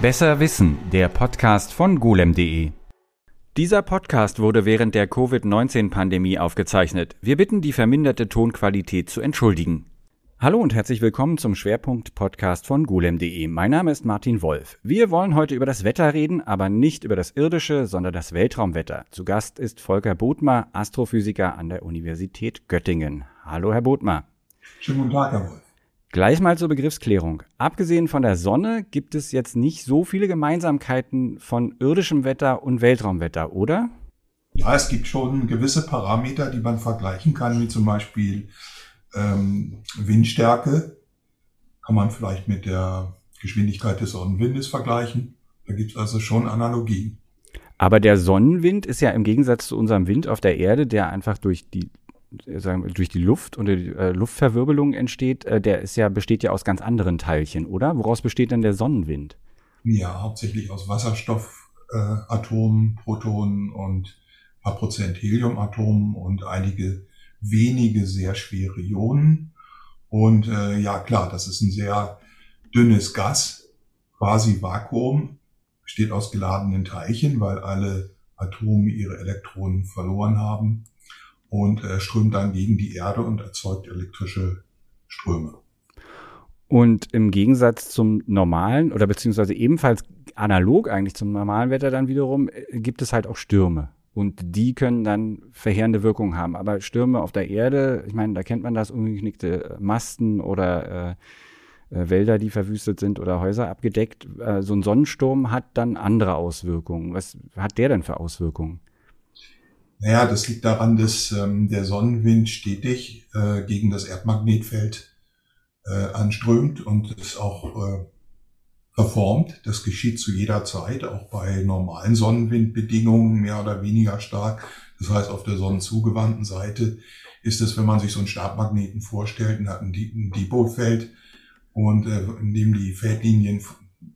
Besser Wissen, der Podcast von golem.de. Dieser Podcast wurde während der Covid-19-Pandemie aufgezeichnet. Wir bitten, die verminderte Tonqualität zu entschuldigen. Hallo und herzlich willkommen zum Schwerpunkt-Podcast von golem.de. Mein Name ist Martin Wolf. Wir wollen heute über das Wetter reden, aber nicht über das irdische, sondern das Weltraumwetter. Zu Gast ist Volker Bodmer, Astrophysiker an der Universität Göttingen. Hallo, Herr Bodmer. Schönen guten Tag, Herr Wolf. Gleich mal zur Begriffsklärung. Abgesehen von der Sonne gibt es jetzt nicht so viele Gemeinsamkeiten von irdischem Wetter und Weltraumwetter, oder? Ja, es gibt schon gewisse Parameter, die man vergleichen kann, wie zum Beispiel ähm, Windstärke. Kann man vielleicht mit der Geschwindigkeit des Sonnenwindes vergleichen. Da gibt es also schon Analogien. Aber der Sonnenwind ist ja im Gegensatz zu unserem Wind auf der Erde, der einfach durch die sagen, durch die Luft und die äh, Luftverwirbelung entsteht, äh, der ist ja, besteht ja aus ganz anderen Teilchen, oder? Woraus besteht denn der Sonnenwind? Ja, hauptsächlich aus Wasserstoffatomen, äh, Protonen und ein paar Prozent Heliumatomen und einige wenige sehr schwere Ionen. Und äh, ja, klar, das ist ein sehr dünnes Gas, quasi Vakuum, besteht aus geladenen Teilchen, weil alle Atome ihre Elektronen verloren haben und äh, strömt dann gegen die Erde und erzeugt elektrische Ströme. Und im Gegensatz zum normalen oder beziehungsweise ebenfalls analog eigentlich zum normalen Wetter dann wiederum äh, gibt es halt auch Stürme. Und die können dann verheerende Wirkungen haben. Aber Stürme auf der Erde, ich meine, da kennt man das, ungeknickte Masten oder äh, äh, Wälder, die verwüstet sind oder Häuser abgedeckt. Äh, so ein Sonnensturm hat dann andere Auswirkungen. Was hat der denn für Auswirkungen? Naja, das liegt daran, dass ähm, der Sonnenwind stetig äh, gegen das Erdmagnetfeld äh, anströmt und es auch äh, verformt. Das geschieht zu jeder Zeit, auch bei normalen Sonnenwindbedingungen mehr oder weniger stark. Das heißt, auf der sonnenzugewandten Seite ist es, wenn man sich so einen Stabmagneten vorstellt, hat ein Dipolfeld und äh, in dem die Feldlinien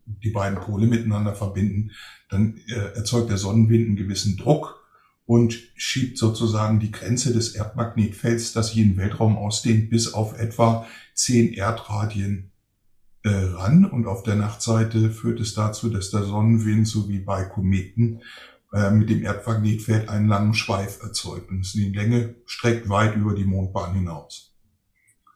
die beiden Pole miteinander verbinden, dann äh, erzeugt der Sonnenwind einen gewissen Druck und schiebt sozusagen die Grenze des Erdmagnetfelds, das im Weltraum ausdehnt, bis auf etwa 10 Erdradien äh, ran. Und auf der Nachtseite führt es dazu, dass der Sonnenwind, so wie bei Kometen, äh, mit dem Erdmagnetfeld einen langen Schweif erzeugt. Und die Länge streckt weit über die Mondbahn hinaus.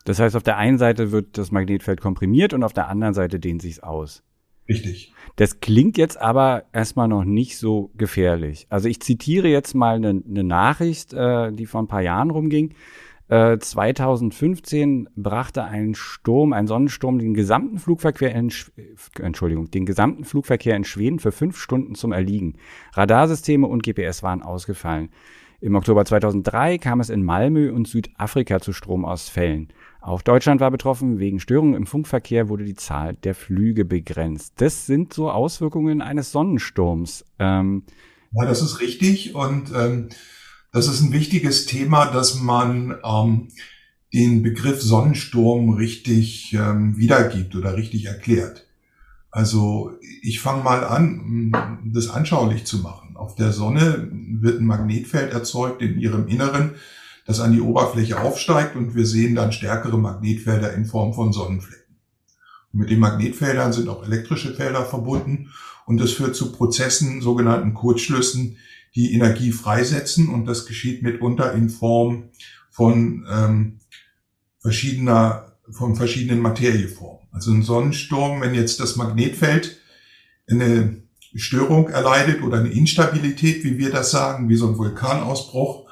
Das heißt, auf der einen Seite wird das Magnetfeld komprimiert und auf der anderen Seite dehnt sich aus. Richtig. Das klingt jetzt aber erstmal noch nicht so gefährlich. Also ich zitiere jetzt mal eine, eine Nachricht, äh, die vor ein paar Jahren rumging. Äh, 2015 brachte ein Sturm, ein Sonnensturm, den gesamten Flugverkehr in, Entschuldigung, den gesamten Flugverkehr in Schweden für fünf Stunden zum Erliegen. Radarsysteme und GPS waren ausgefallen. Im Oktober 2003 kam es in Malmö und Südafrika zu Stromausfällen. Auch Deutschland war betroffen. Wegen Störungen im Funkverkehr wurde die Zahl der Flüge begrenzt. Das sind so Auswirkungen eines Sonnensturms. Ähm, ja, das ist richtig. Und ähm, das ist ein wichtiges Thema, dass man ähm, den Begriff Sonnensturm richtig ähm, wiedergibt oder richtig erklärt. Also ich fange mal an, das anschaulich zu machen. Auf der Sonne wird ein Magnetfeld erzeugt in ihrem Inneren, das an die Oberfläche aufsteigt und wir sehen dann stärkere Magnetfelder in Form von Sonnenflecken. Und mit den Magnetfeldern sind auch elektrische Felder verbunden und das führt zu Prozessen, sogenannten Kurzschlüssen, die Energie freisetzen und das geschieht mitunter in Form von ähm, verschiedener, von verschiedenen Materieformen. Also ein Sonnensturm, wenn jetzt das Magnetfeld eine Störung erleidet oder eine Instabilität, wie wir das sagen, wie so ein Vulkanausbruch,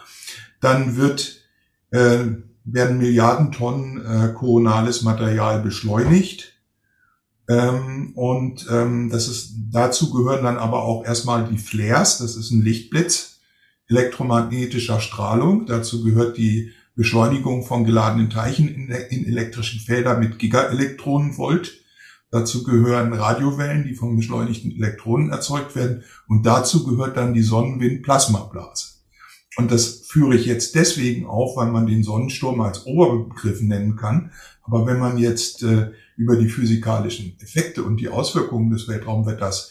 dann wird, äh, werden Milliarden Tonnen äh, koronales Material beschleunigt. Ähm, und ähm, das ist, dazu gehören dann aber auch erstmal die Flares, das ist ein Lichtblitz elektromagnetischer Strahlung. Dazu gehört die Beschleunigung von geladenen Teilchen in, in elektrischen Feldern mit Gigaelektronenvolt. Dazu gehören Radiowellen, die von beschleunigten Elektronen erzeugt werden. Und dazu gehört dann die Sonnenwind-Plasmablase. Und das führe ich jetzt deswegen auf, weil man den Sonnensturm als Oberbegriff nennen kann. Aber wenn man jetzt äh, über die physikalischen Effekte und die Auswirkungen des Weltraumwetters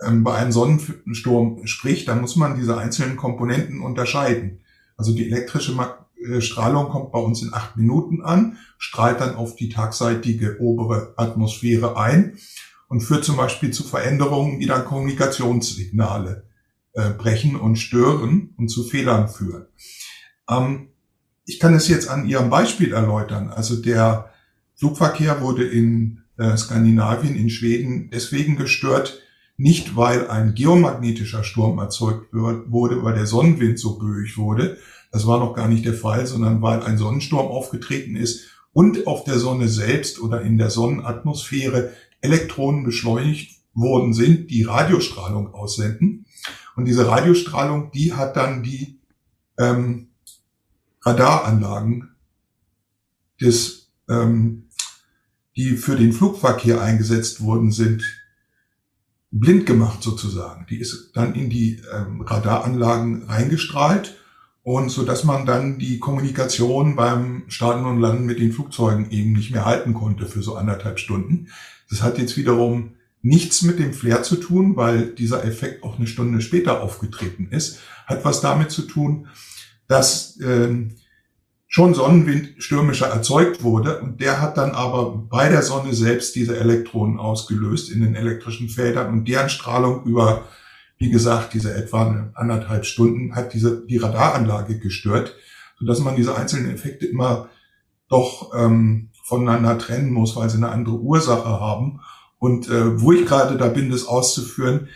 ähm, bei einem Sonnensturm spricht, dann muss man diese einzelnen Komponenten unterscheiden. Also die elektrische äh, Strahlung kommt bei uns in acht Minuten an, strahlt dann auf die tagseitige obere Atmosphäre ein und führt zum Beispiel zu Veränderungen, die dann Kommunikationssignale äh, brechen und stören und zu Fehlern führen. Ähm, ich kann es jetzt an Ihrem Beispiel erläutern. Also der Flugverkehr wurde in äh, Skandinavien, in Schweden deswegen gestört, nicht weil ein geomagnetischer Sturm erzeugt wurde, weil der Sonnenwind so böig wurde. Das war noch gar nicht der Fall, sondern weil ein Sonnensturm aufgetreten ist und auf der Sonne selbst oder in der Sonnenatmosphäre Elektronen beschleunigt worden sind, die Radiostrahlung aussenden. Und diese Radiostrahlung, die hat dann die ähm, Radaranlagen des, ähm, die für den Flugverkehr eingesetzt worden sind, blind gemacht sozusagen. Die ist dann in die ähm, Radaranlagen reingestrahlt und so dass man dann die Kommunikation beim Starten und Landen mit den Flugzeugen eben nicht mehr halten konnte für so anderthalb Stunden. Das hat jetzt wiederum nichts mit dem Flair zu tun, weil dieser Effekt auch eine Stunde später aufgetreten ist. Hat was damit zu tun, dass ähm, schon Sonnenwind stürmischer erzeugt wurde und der hat dann aber bei der Sonne selbst diese Elektronen ausgelöst in den elektrischen Feldern und deren Strahlung über, wie gesagt, diese etwa anderthalb Stunden hat diese die Radaranlage gestört, sodass man diese einzelnen Effekte immer doch ähm, voneinander trennen muss, weil sie eine andere Ursache haben. Und äh, wo ich gerade da bin, das auszuführen,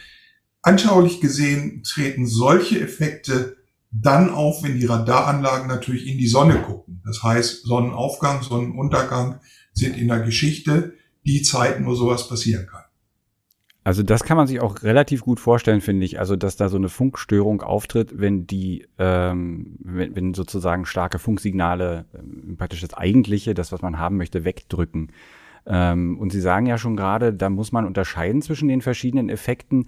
anschaulich gesehen treten solche Effekte dann auf, wenn die Radaranlagen natürlich in die Sonne gucken. Das heißt, Sonnenaufgang, Sonnenuntergang sind in der Geschichte die Zeiten, wo sowas passieren kann. Also das kann man sich auch relativ gut vorstellen, finde ich. Also dass da so eine Funkstörung auftritt, wenn die, ähm, wenn, wenn sozusagen starke Funksignale ähm, praktisch das Eigentliche, das was man haben möchte, wegdrücken. Ähm, und Sie sagen ja schon gerade, da muss man unterscheiden zwischen den verschiedenen Effekten.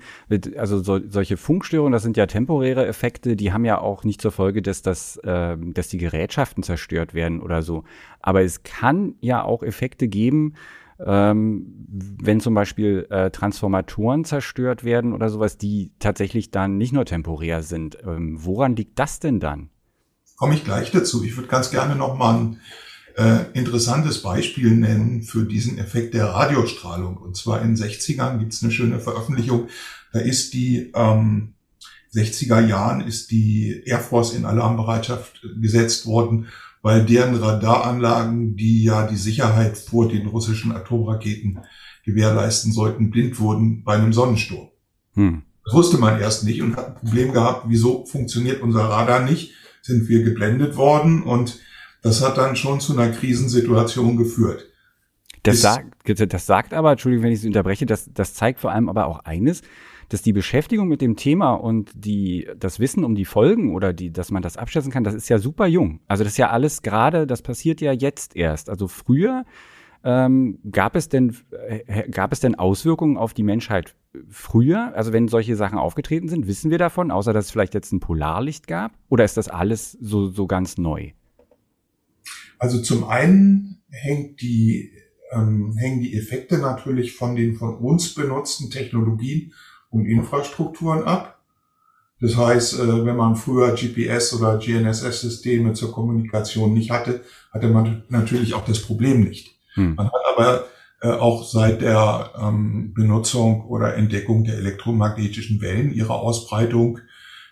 Also so, solche Funkstörungen, das sind ja temporäre Effekte, die haben ja auch nicht zur Folge, dass, das, äh, dass die Gerätschaften zerstört werden oder so. Aber es kann ja auch Effekte geben, ähm, wenn zum Beispiel äh, Transformatoren zerstört werden oder sowas, die tatsächlich dann nicht nur temporär sind. Ähm, woran liegt das denn dann? Komme ich gleich dazu. Ich würde ganz gerne noch mal ein äh, interessantes Beispiel nennen für diesen Effekt der Radiostrahlung. Und zwar in 60ern gibt es eine schöne Veröffentlichung. Da ist die ähm, 60er Jahren ist die Air Force in Alarmbereitschaft gesetzt worden, weil deren Radaranlagen, die ja die Sicherheit vor den russischen Atomraketen gewährleisten sollten, blind wurden bei einem Sonnensturm. Hm. Das wusste man erst nicht und hat ein Problem gehabt, wieso funktioniert unser Radar nicht? Sind wir geblendet worden und das hat dann schon zu einer Krisensituation geführt. Das sagt, das sagt aber, Entschuldigung, wenn ich Sie unterbreche, das, das zeigt vor allem aber auch eines, dass die Beschäftigung mit dem Thema und die, das Wissen um die Folgen oder die, dass man das abschätzen kann, das ist ja super jung. Also das ist ja alles gerade, das passiert ja jetzt erst. Also früher ähm, gab es denn, äh, gab es denn Auswirkungen auf die Menschheit früher? Also wenn solche Sachen aufgetreten sind, wissen wir davon, außer dass es vielleicht jetzt ein Polarlicht gab? Oder ist das alles so, so ganz neu? Also zum einen hängt die, ähm, hängen die Effekte natürlich von den von uns benutzten Technologien und Infrastrukturen ab. Das heißt, äh, wenn man früher GPS oder GNSS-Systeme zur Kommunikation nicht hatte, hatte man natürlich auch das Problem nicht. Hm. Man hat aber äh, auch seit der ähm, Benutzung oder Entdeckung der elektromagnetischen Wellen, ihrer Ausbreitung,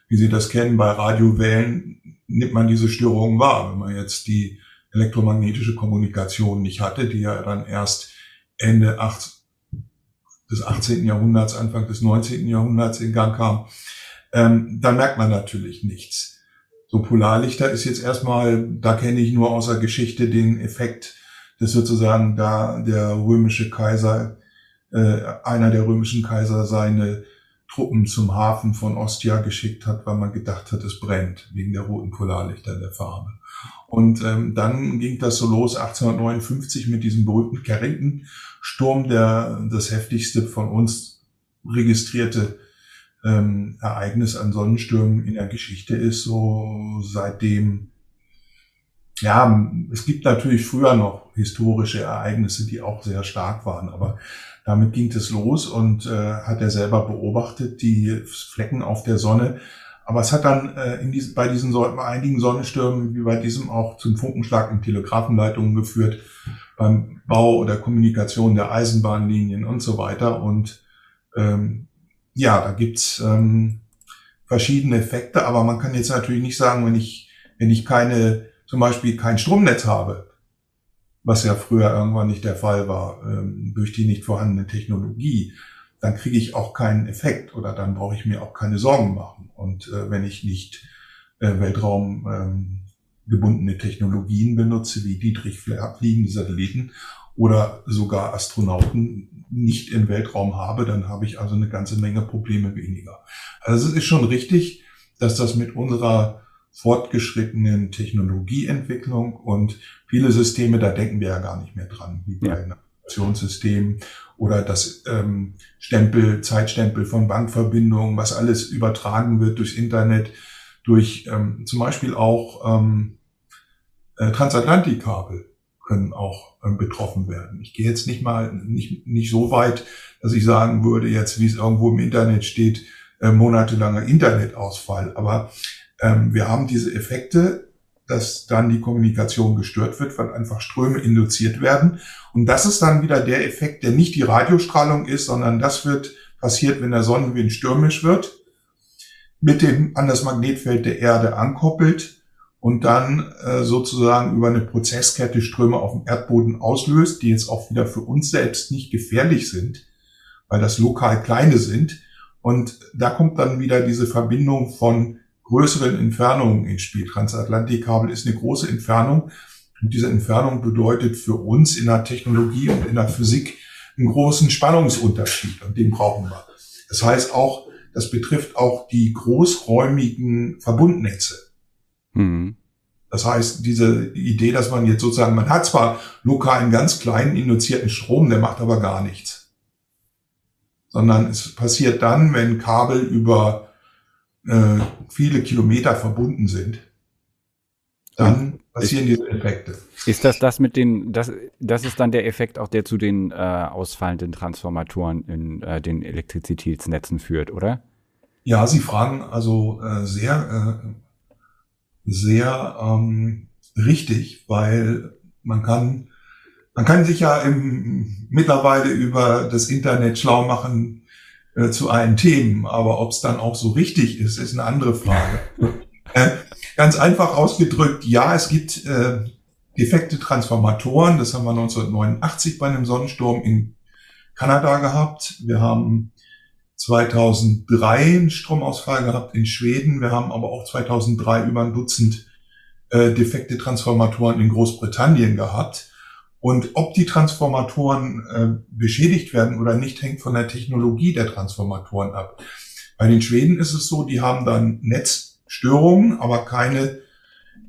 wie Sie das kennen, bei Radiowellen nimmt man diese Störungen wahr. Wenn man jetzt die elektromagnetische Kommunikation nicht hatte, die ja dann erst Ende 8, des 18. Jahrhunderts, Anfang des 19. Jahrhunderts in Gang kam, ähm, dann merkt man natürlich nichts. So Polarlichter ist jetzt erstmal, da kenne ich nur außer Geschichte den Effekt, dass sozusagen da der römische Kaiser, äh, einer der römischen Kaiser seine Truppen zum Hafen von Ostia geschickt hat, weil man gedacht hat, es brennt, wegen der roten Polarlichter der Farbe. Und ähm, dann ging das so los 1859 mit diesem berühmten Carrington-Sturm, der das heftigste von uns registrierte ähm, Ereignis an Sonnenstürmen in der Geschichte ist. So seitdem, ja, es gibt natürlich früher noch historische Ereignisse, die auch sehr stark waren, aber damit ging es los und äh, hat er selber beobachtet, die Flecken auf der Sonne Aber es hat dann äh, in diesen, bei diesen bei einigen Sonnenstürmen wie bei diesem auch zum Funkenschlag in Telegrafenleitungen geführt, beim Bau oder Kommunikation der Eisenbahnlinien und so weiter. Und ähm, ja, da gibt's ähm, verschiedene Effekte, aber man kann jetzt natürlich nicht sagen, wenn ich, wenn ich keine, zum Beispiel kein Stromnetz habe, was ja früher irgendwann nicht der Fall war, ähm, durch die nicht vorhandene Technologie, dann kriege ich auch keinen Effekt oder dann brauche ich mir auch keine Sorgen machen. Und äh, wenn ich nicht äh, Weltraum ähm, gebundene Technologien benutze, wie Dietrich fliegende Satelliten oder sogar Astronauten nicht im Weltraum habe, dann habe ich also eine ganze Menge Probleme weniger. Also es ist schon richtig, dass das mit unserer fortgeschrittenen Technologieentwicklung und viele Systeme, da denken wir ja gar nicht mehr dran, wie bei ja. Navigationssystemen oder das ähm, Stempel, Zeitstempel von Bankverbindungen, was alles übertragen wird durchs Internet, durch ähm, zum Beispiel auch ähm, äh, Transatlantikkabel können auch ähm, betroffen werden. Ich gehe jetzt nicht mal nicht, nicht so weit, dass ich sagen würde, jetzt wie es irgendwo im Internet steht, äh, monatelanger Internetausfall. Aber ähm, wir haben diese Effekte, dass dann die Kommunikation gestört wird, weil einfach Ströme induziert werden. Und das ist dann wieder der Effekt, der nicht die Radiostrahlung ist, sondern das wird passiert, wenn der Sonnenwind stürmisch wird, mit dem an das Magnetfeld der Erde ankoppelt und dann äh, sozusagen über eine Prozesskette Ströme auf dem Erdboden auslöst, die jetzt auch wieder für uns selbst nicht gefährlich sind, weil das lokal kleine sind. Und da kommt dann wieder diese Verbindung von größeren Entfernungen ins Spiel. Transatlantikkabel ist eine große Entfernung. Und diese Entfernung bedeutet für uns in der Technologie und in der Physik einen großen Spannungsunterschied. Und den brauchen wir. Das heißt auch, das betrifft auch die großräumigen Verbundnetze. Mhm. Das heißt, diese Idee, dass man jetzt sozusagen, man hat zwar lokal einen ganz kleinen induzierten Strom, der macht aber gar nichts. Sondern es passiert dann, wenn Kabel über äh, viele Kilometer verbunden sind, dann passieren diese Effekte. Ist das das mit den, das, das ist dann der Effekt auch, der zu den äh, ausfallenden Transformatoren in äh, den Elektrizitätsnetzen führt, oder? Ja, Sie fragen also äh, sehr, äh, sehr ähm, richtig, weil man kann, man kann sich ja im, mittlerweile über das Internet schlau machen, äh, zu allen Themen. Aber ob es dann auch so richtig ist, ist eine andere Frage. äh, ganz einfach ausgedrückt, ja, es gibt äh, defekte Transformatoren. Das haben wir 1989 bei einem Sonnensturm in Kanada gehabt. Wir haben 2003 einen Stromausfall gehabt in Schweden. Wir haben aber auch 2003 über ein Dutzend äh, defekte Transformatoren in Großbritannien gehabt. Und ob die Transformatoren äh, beschädigt werden oder nicht, hängt von der Technologie der Transformatoren ab. Bei den Schweden ist es so, die haben dann Netzstörungen, aber keine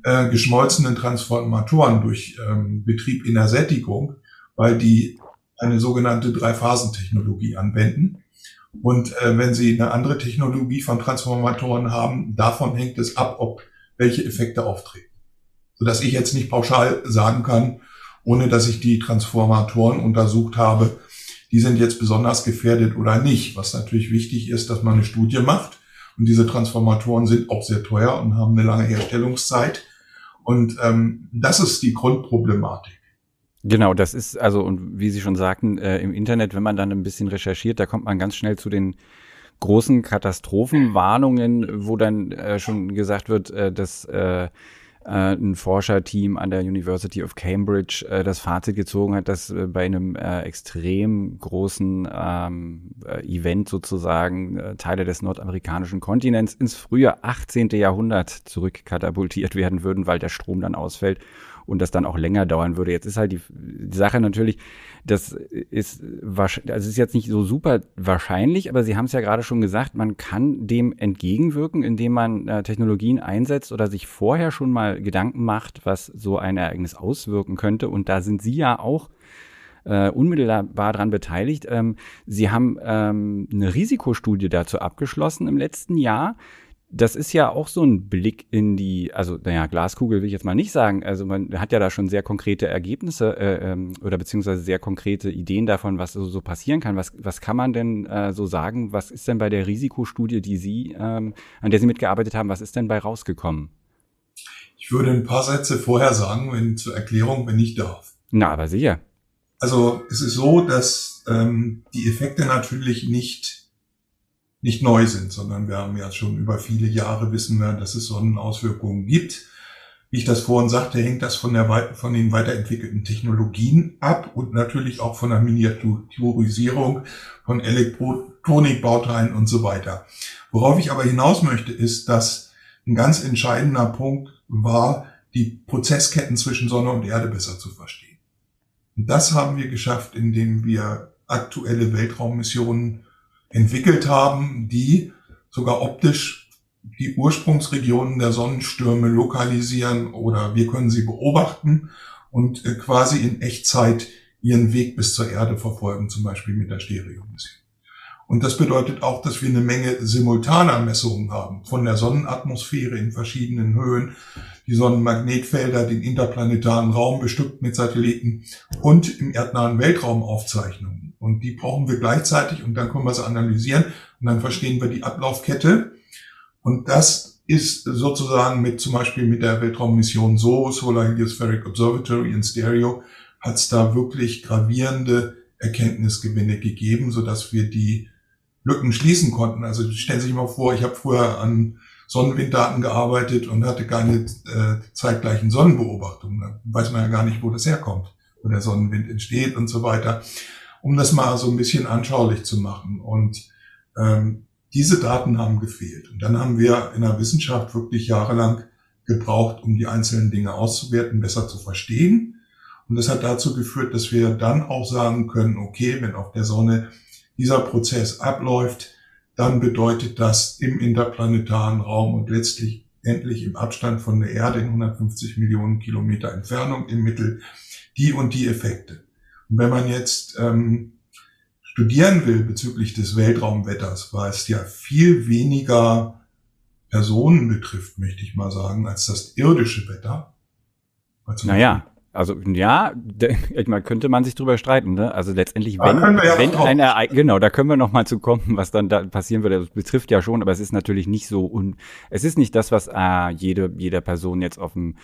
äh, geschmolzenen Transformatoren durch ähm, Betrieb in der Sättigung, weil die eine sogenannte Drei-Phasen-Technologie anwenden. Und äh, wenn Sie eine andere Technologie von Transformatoren haben, davon hängt es ab, ob welche Effekte auftreten. Sodass ich jetzt nicht pauschal sagen kann, ohne dass ich die Transformatoren untersucht habe, die sind jetzt besonders gefährdet oder nicht. Was natürlich wichtig ist, dass man eine Studie macht. Und diese Transformatoren sind auch sehr teuer und haben eine lange Herstellungszeit. Und ähm, das ist die Grundproblematik. Genau, das ist also, und wie Sie schon sagten, äh, im Internet, wenn man dann ein bisschen recherchiert, da kommt man ganz schnell zu den großen Katastrophenwarnungen, wo dann äh, schon gesagt wird, äh, dass äh, äh, ein Forscherteam an der University of Cambridge äh, das Fazit gezogen hat, dass bei einem extrem großen ähm, äh, Event sozusagen Teile des nordamerikanischen Kontinents ins frühe 18. Jahrhundert zurückkatapultiert werden würden, weil der Strom dann ausfällt und das dann auch länger dauern würde. Jetzt ist halt die, Sache natürlich, das ist wahrscheinlich, also ist jetzt nicht so super wahrscheinlich, aber Sie haben es ja gerade schon gesagt, man kann dem entgegenwirken, indem man äh, Technologien einsetzt oder sich vorher schon mal Gedanken macht, was so ein Ereignis auswirken könnte. Und da sind Sie ja auch äh, unmittelbar daran beteiligt. Ähm, Sie haben ähm, eine Risikostudie dazu abgeschlossen im letzten Jahr das ist ja auch so ein Blick in die, also naja, Glaskugel will ich jetzt mal nicht sagen. Also man hat ja da schon sehr konkrete Ergebnisse äh, ähm, oder beziehungsweise sehr konkrete Ideen davon, was so, so passieren kann. Was, was kann man denn äh, so sagen? Was ist denn bei der Risikostudie, die Sie, ähm, an der Sie mitgearbeitet haben, was ist denn bei rausgekommen? Ich würde ein paar Sätze vorher sagen, wenn zur Erklärung, wenn ich darf. Na, aber sicher. Also es ist so, dass ähm, die Effekte natürlich nicht nicht neu sind, sondern wir haben ja schon über viele Jahre wissen wir, dass es Sonnenauswirkungen gibt. Wie ich das vorhin sagte, hängt das von, der, von den weiterentwickelten Technologien ab und natürlich auch von der Miniaturisierung von Elektronikbauteilen und so weiter. Worauf ich aber hinaus möchte, ist, dass ein ganz entscheidender Punkt war, die Prozessketten zwischen Sonne und Erde besser zu verstehen. Und das haben wir geschafft, indem wir aktuelle Weltraummissionen entwickelt haben, die sogar optisch die Ursprungsregionen der Sonnenstürme lokalisieren oder wir können sie beobachten und äh, quasi in Echtzeit ihren Weg bis zur Erde verfolgen, zum Beispiel mit der Stereomission. Und das bedeutet auch, dass wir eine Menge simultaner Messungen haben von der Sonnenatmosphäre in verschiedenen Höhen, die Sonnenmagnetfelder, den interplanetaren Raum bestückt mit Satelliten und im erdnahen Weltraum Aufzeichnungen. Und die brauchen wir gleichzeitig und dann können wir sie analysieren und dann verstehen wir die Ablaufkette. Und das ist sozusagen mit zum Beispiel mit der Weltraummission so, Solar Heliospheric Observatory in Stereo, hat es da wirklich gravierende Erkenntnisgewinne gegeben, so dass wir die Lücken schließen konnten. Also stellen Sie sich mal vor, ich habe früher an Sonnenwinddaten gearbeitet und hatte keine äh, zeitgleichen Sonnenbeobachtungen. Da weiß man ja gar nicht, wo das herkommt, wo der Sonnenwind entsteht und so weiter. Um das mal so ein bisschen anschaulich zu machen. Und ähm, diese Daten haben gefehlt. Und dann haben wir in der Wissenschaft wirklich jahrelang gebraucht, um die einzelnen Dinge auszuwerten, besser zu verstehen. Und das hat dazu geführt, dass wir dann auch sagen können, okay, wenn auf der Sonne dieser Prozess abläuft, dann bedeutet das im interplanetaren Raum und letztlich endlich im Abstand von der Erde in 150 Millionen Kilometer Entfernung im Mittel die und die Effekte. Und wenn man jetzt ähm, studieren will bezüglich des Weltraumwetters, weil es ja viel weniger Personen betrifft, möchte ich mal sagen, als das irdische Wetter. Also naja, also ja, meine, könnte man sich drüber streiten. Ne? Also letztendlich, wenn, ja wenn ein Ereignis, genau, da können wir noch mal zu kommen, was dann da passieren würde. Das betrifft ja schon, aber es ist natürlich nicht so un, es ist nicht das, was äh, jede jeder Person jetzt auf dem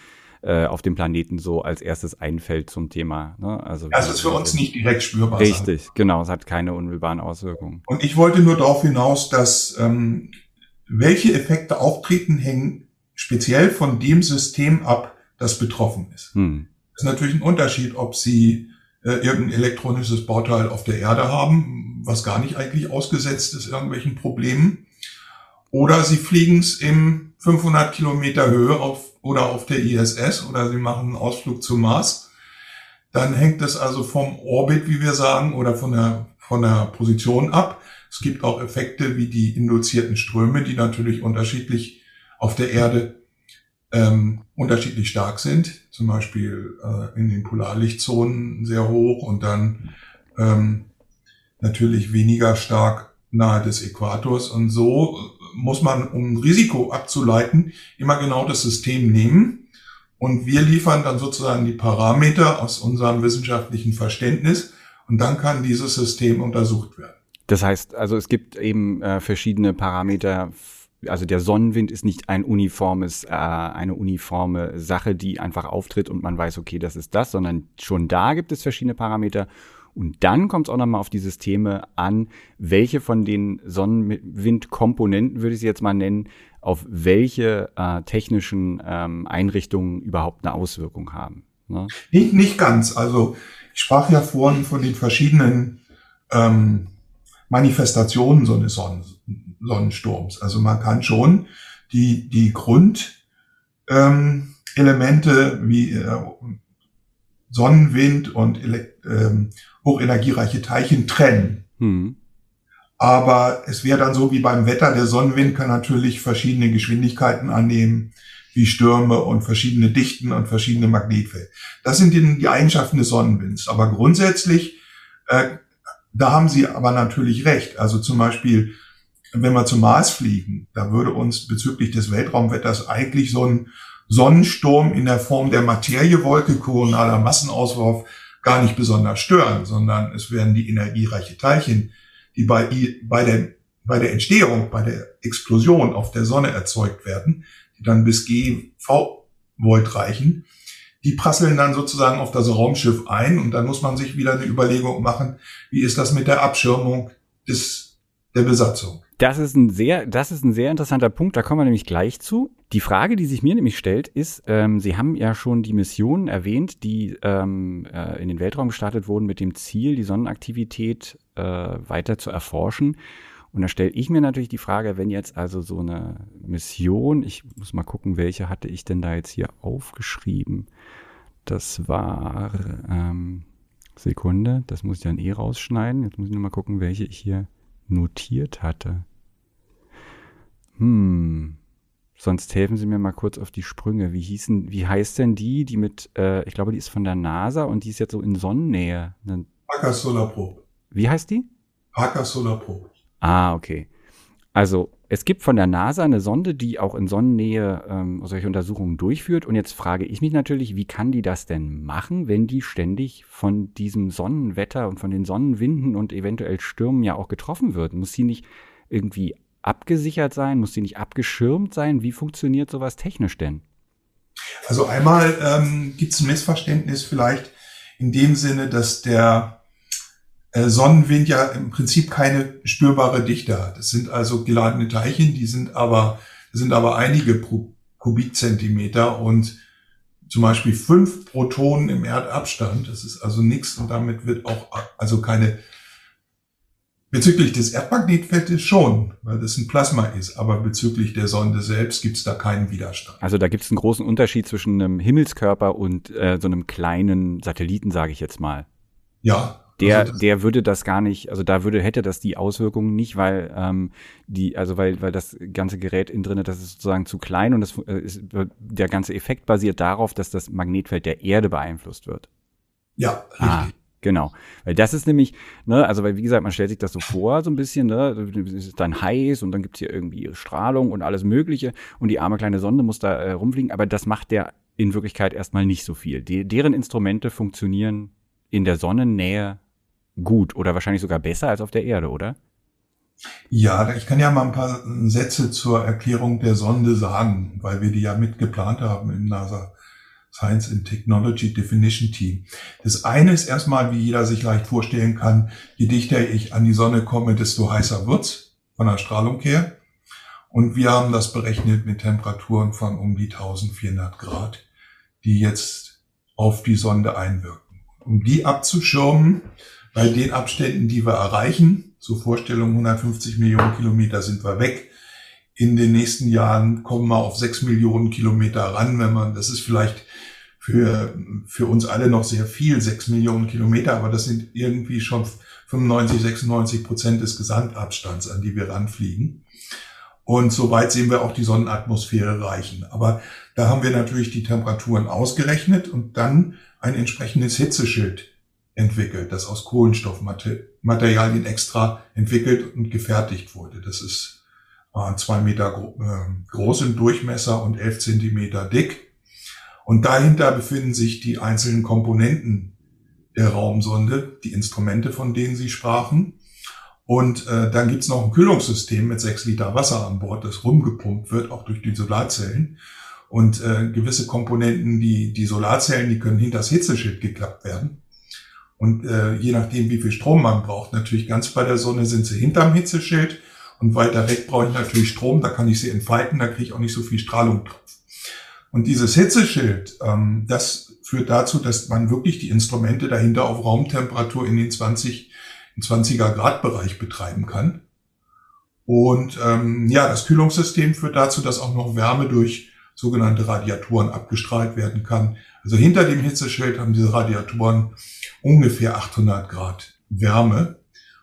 äh, auf dem Planeten so als erstes einfällt zum Thema. Ne? Also das ist für uns nicht direkt spürbar. Richtig, sein. genau, es hat keine unmittelbaren Auswirkungen. Und ich wollte nur darauf hinaus, dass ähm, welche Effekte auftreten, hängen speziell von dem System ab, das betroffen ist. Hm ist natürlich ein Unterschied, ob Sie äh, irgendein elektronisches Bauteil auf der Erde haben, was gar nicht eigentlich ausgesetzt ist irgendwelchen Problemen, oder Sie fliegen es im 500 Kilometer Höhe auf oder auf der ISS oder Sie machen einen Ausflug zum Mars. Dann hängt es also vom Orbit, wie wir sagen, oder von der, von der Position ab. Es gibt auch Effekte wie die induzierten Ströme, die natürlich unterschiedlich auf der Erde ähm, unterschiedlich stark sind, zum Beispiel äh, in den Polarlichtzonen sehr hoch und dann ähm, natürlich weniger stark nahe des Äquators. Und so muss man, um Risiko abzuleiten, immer genau das System nehmen. Und wir liefern dann sozusagen die Parameter aus unserem wissenschaftlichen Verständnis und dann kann dieses System untersucht werden. Das heißt, also es gibt eben äh, verschiedene Parameter also der Sonnenwind ist nicht ein uniformes, äh, eine uniforme Sache, die einfach auftritt und man weiß, okay, das ist das, sondern schon da gibt es verschiedene Parameter. Und dann kommt es auch nochmal auf die Systeme an, welche von den Sonnenwindkomponenten, würde ich sie jetzt mal nennen, auf welche äh, technischen ähm, Einrichtungen überhaupt eine Auswirkung haben. Ne? Nicht, nicht ganz. Also ich sprach ja vorhin von den verschiedenen ähm, Manifestationen so eines Sonnen Sonnensturms. Also man kann schon die, die Grundelemente ähm, wie äh, Sonnenwind und ähm, hochenergiereiche Teilchen trennen. Hm. Aber es wäre dann so wie beim Wetter, der Sonnenwind kann natürlich verschiedene Geschwindigkeiten annehmen, wie Stürme und verschiedene Dichten und verschiedene Magnetfelder. Das sind die, die Eigenschaften des Sonnenwinds. Aber grundsätzlich, äh, da haben Sie aber natürlich recht. Also zum Beispiel wenn wir zum Mars fliegen, da würde uns bezüglich des Weltraumwetters eigentlich so ein Sonnensturm in der Form der Materiewolke, koronaler Massenauswurf, gar nicht besonders stören, sondern es werden die energiereiche Teilchen, die bei, bei, der, bei der Entstehung, bei der Explosion auf der Sonne erzeugt werden, die dann bis GV Volt reichen, die prasseln dann sozusagen auf das Raumschiff ein. Und dann muss man sich wieder eine Überlegung machen, wie ist das mit der Abschirmung des, der Besatzung. Das ist ein sehr, das ist ein sehr interessanter Punkt. Da kommen wir nämlich gleich zu. Die Frage, die sich mir nämlich stellt, ist: ähm, Sie haben ja schon die Missionen erwähnt, die ähm, äh, in den Weltraum gestartet wurden mit dem Ziel, die Sonnenaktivität äh, weiter zu erforschen. Und da stelle ich mir natürlich die Frage, wenn jetzt also so eine Mission, ich muss mal gucken, welche hatte ich denn da jetzt hier aufgeschrieben? Das war ähm, Sekunde, das muss ich dann eh rausschneiden. Jetzt muss ich nur mal gucken, welche ich hier notiert hatte. Hm. Sonst helfen Sie mir mal kurz auf die Sprünge. Wie hießen, wie heißt denn die, die mit, äh, ich glaube, die ist von der NASA und die ist jetzt so in Sonnennähe. Parker Solar Probe. Wie heißt die? Parker Solar Probe. Ah, okay. Also es gibt von der NASA eine Sonde, die auch in Sonnennähe ähm, solche Untersuchungen durchführt. Und jetzt frage ich mich natürlich, wie kann die das denn machen, wenn die ständig von diesem Sonnenwetter und von den Sonnenwinden und eventuell Stürmen ja auch getroffen wird? Muss sie nicht irgendwie abgesichert sein? Muss sie nicht abgeschirmt sein? Wie funktioniert sowas technisch denn? Also einmal ähm, gibt es ein Missverständnis vielleicht in dem Sinne, dass der Sonnenwind ja im Prinzip keine spürbare Dichte hat. Es sind also geladene Teilchen, die sind aber, sind aber einige pro Kubikzentimeter und zum Beispiel fünf Protonen im Erdabstand. Das ist also nichts und damit wird auch also keine Bezüglich des Erdmagnetfeldes schon, weil das ein Plasma ist, aber bezüglich der Sonde selbst gibt es da keinen Widerstand. Also da gibt es einen großen Unterschied zwischen einem Himmelskörper und äh, so einem kleinen Satelliten, sage ich jetzt mal. Ja, der, also der würde das gar nicht, also da würde, hätte das die Auswirkungen nicht, weil ähm, die, also weil, weil das ganze Gerät innen drin, das ist sozusagen zu klein und das äh, ist, der ganze Effekt basiert darauf, dass das Magnetfeld der Erde beeinflusst wird. Ja, richtig. Ah. Genau, weil das ist nämlich, ne, also weil wie gesagt, man stellt sich das so vor, so ein bisschen, ne, es ist dann heiß und dann gibt's hier irgendwie Strahlung und alles Mögliche und die arme kleine Sonde muss da äh, rumfliegen, aber das macht der in Wirklichkeit erstmal nicht so viel. Die, deren Instrumente funktionieren in der Sonnennähe gut oder wahrscheinlich sogar besser als auf der Erde, oder? Ja, ich kann ja mal ein paar Sätze zur Erklärung der Sonde sagen, weil wir die ja mitgeplant haben im NASA Science and Technology Definition Team. Das eine ist erstmal, wie jeder sich leicht vorstellen kann, je dichter ich an die Sonne komme, desto heißer wird's von der Strahlung her. Und wir haben das berechnet mit Temperaturen von um die 1400 Grad, die jetzt auf die Sonde einwirken. Um die abzuschirmen, bei den Abständen, die wir erreichen, zur Vorstellung 150 Millionen Kilometer sind wir weg. In den nächsten Jahren kommen wir auf 6 Millionen Kilometer ran, wenn man, das ist vielleicht für, für uns alle noch sehr viel, 6 Millionen Kilometer, aber das sind irgendwie schon 95, 96 Prozent des Gesamtabstands, an die wir ranfliegen. Und soweit sehen wir auch die Sonnenatmosphäre reichen. Aber da haben wir natürlich die Temperaturen ausgerechnet und dann ein entsprechendes Hitzeschild entwickelt, das aus Kohlenstoffmaterialien extra entwickelt und gefertigt wurde. Das ist äh, zwei Meter gro äh, groß im Durchmesser und elf Zentimeter dick. Und dahinter befinden sich die einzelnen Komponenten der Raumsonde, die Instrumente, von denen Sie sprachen. Und äh, dann gibt's noch ein Kühlungssystem mit sechs Liter Wasser an Bord, das rumgepumpt wird, auch durch die Solarzellen. Und äh, gewisse Komponenten, die, die Solarzellen, die können hinter das Hitzeschild geklappt werden. Und äh, je nachdem, wie viel Strom man braucht, natürlich ganz bei der Sonne sind sie hinterm Hitzeschild und weiter weg brauche ich natürlich Strom, da kann ich sie entfalten, da kriege ich auch nicht so viel Strahlung drauf. Und dieses Hitzeschild, ähm, das führt dazu, dass man wirklich die Instrumente dahinter auf Raumtemperatur in den 20, in 20er Grad Bereich betreiben kann. Und ähm, ja, das Kühlungssystem führt dazu, dass auch noch Wärme durch sogenannte Radiatoren abgestrahlt werden kann. Also hinter dem Hitzeschild haben diese Radiatoren ungefähr 800 Grad Wärme.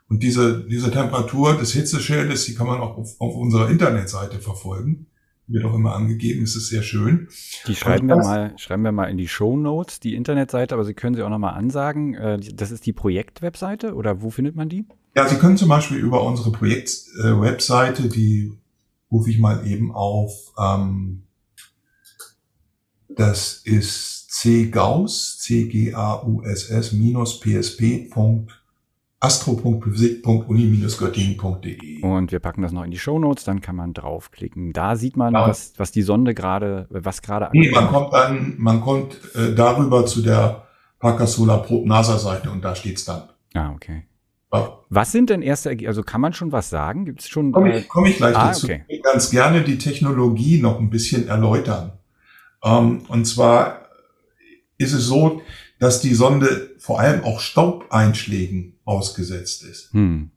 Und diese, diese Temperatur des Hitzeschildes, die kann man auch auf, auf unserer Internetseite verfolgen. wird auch immer angegeben, es ist sehr schön. Die schreiben wir mal, schreiben wir mal in die Show Notes, die Internetseite, aber Sie können sie auch nochmal ansagen. Äh, das ist die Projektwebseite oder wo findet man die? Ja, Sie können zum Beispiel über unsere Projektwebseite, äh, die rufe ich mal eben auf, ähm, das ist cgaus, c-g-a-u-s-s minus psp astro.physik.uni-göttingen.de. Und wir packen das noch in die Shownotes, dann kann man draufklicken. Da sieht man, ja. was, was die Sonde gerade, was gerade Nee, man kommt dann, man kommt äh, darüber zu der Parker Solar Probe NASA Seite und da steht's dann. Ah, okay. Ja. Was sind denn erste, also kann man schon was sagen? Gibt es schon? Komme ich, komm ich gleich ah, dazu. Okay. Ich würde ganz gerne die Technologie noch ein bisschen erläutern. Ähm, und zwar ist es so, dass die Sonde vor allem auch Staubeinschlägen ausgesetzt ist. Hm.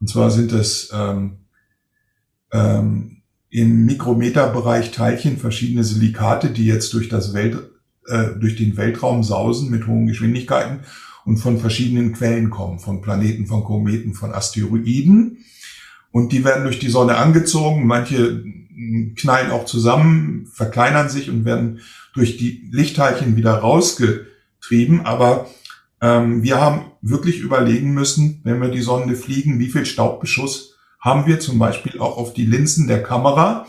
Und zwar sind es ähm, ähm, im Mikrometerbereich Teilchen verschiedene Silikate, die jetzt durch das Welt, äh, durch den Weltraum sausen mit hohen Geschwindigkeiten und von verschiedenen Quellen kommen, von Planeten, von Kometen, von Asteroiden. Und die werden durch die Sonne angezogen. Manche knallen auch zusammen, verkleinern sich und werden durch die Lichtteilchen wieder rausgetrieben. Aber ähm, wir haben wirklich überlegen müssen, wenn wir die Sonde fliegen, wie viel Staubbeschuss haben wir zum Beispiel auch auf die Linsen der Kamera.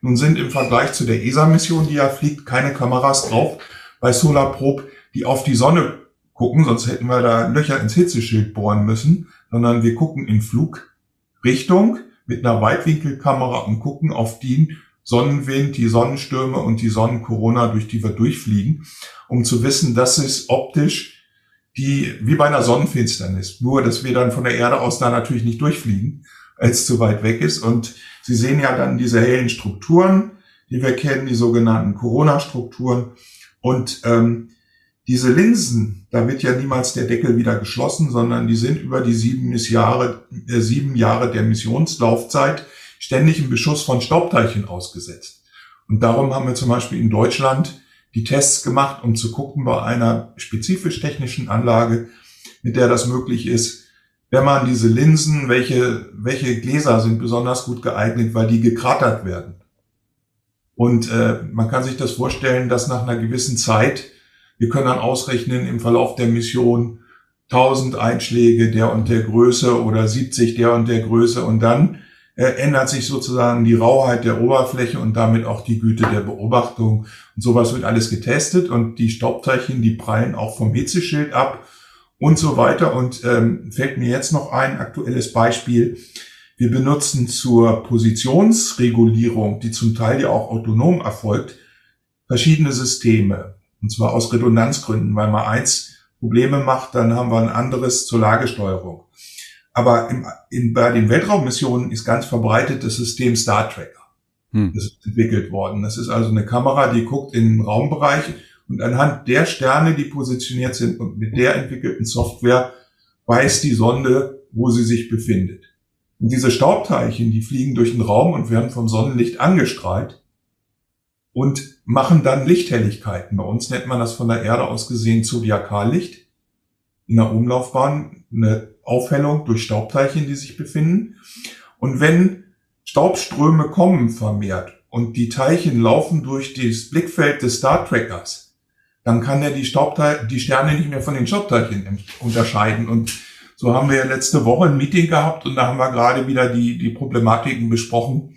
Nun sind im Vergleich zu der ESA-Mission, die ja fliegt, keine Kameras drauf bei Solarprobe, die auf die Sonne gucken, sonst hätten wir da Löcher ins Hitzeschild bohren müssen, sondern wir gucken in Flugrichtung mit einer Weitwinkelkamera und gucken auf den Sonnenwind, die Sonnenstürme und die Sonnenkorona, durch die wir durchfliegen, um zu wissen, dass es optisch die wie bei einer Sonnenfinsternis. Nur, dass wir dann von der Erde aus da natürlich nicht durchfliegen, es zu weit weg ist. Und Sie sehen ja dann diese hellen Strukturen, die wir kennen, die sogenannten Corona-Strukturen. Und ähm, diese Linsen, da wird ja niemals der Deckel wieder geschlossen, sondern die sind über die sieben Jahre, äh, sieben Jahre der Missionslaufzeit ständig im Beschuss von Staubteilchen ausgesetzt. Und darum haben wir zum Beispiel in Deutschland die Tests gemacht, um zu gucken bei einer spezifisch technischen Anlage, mit der das möglich ist, wenn man diese Linsen, welche, welche Gläser sind besonders gut geeignet, weil die gekratert werden. Und äh, man kann sich das vorstellen, dass nach einer gewissen Zeit, wir können dann ausrechnen im Verlauf der Mission 1000 Einschläge der und der Größe oder 70 der und der Größe und dann äh, ändert sich sozusagen die Rauheit der Oberfläche und damit auch die Güte der Beobachtung. Und sowas wird alles getestet und die Staubteilchen, die prallen auch vom Hitzeschild ab und so weiter. Und ähm, fällt mir jetzt noch ein aktuelles Beispiel. Wir benutzen zur Positionsregulierung, die zum Teil ja auch autonom erfolgt, verschiedene Systeme. Und zwar aus Redundanzgründen, weil man eins Probleme macht, dann haben wir ein anderes zur Lagesteuerung. Aber im, in, bei den Weltraummissionen ist ganz verbreitet das System Star Tracker. Hm. Das ist entwickelt worden. Das ist also eine Kamera, die guckt in den Raumbereich und anhand der Sterne, die positioniert sind und mit der entwickelten Software weiß die Sonde, wo sie sich befindet. Und diese Staubteilchen, die fliegen durch den Raum und werden vom Sonnenlicht angestrahlt und machen dann Lichthelligkeiten. Bei uns nennt man das von der Erde aus gesehen Zodiakallicht. In der Umlaufbahn eine Aufhellung durch Staubteilchen, die sich befinden. Und wenn Staubströme kommen vermehrt und die Teilchen laufen durch das Blickfeld des Star Trackers, dann kann er die Staubteil die Sterne nicht mehr von den Staubteilchen unterscheiden. Und so haben wir letzte Woche ein Meeting gehabt und da haben wir gerade wieder die, die Problematiken besprochen.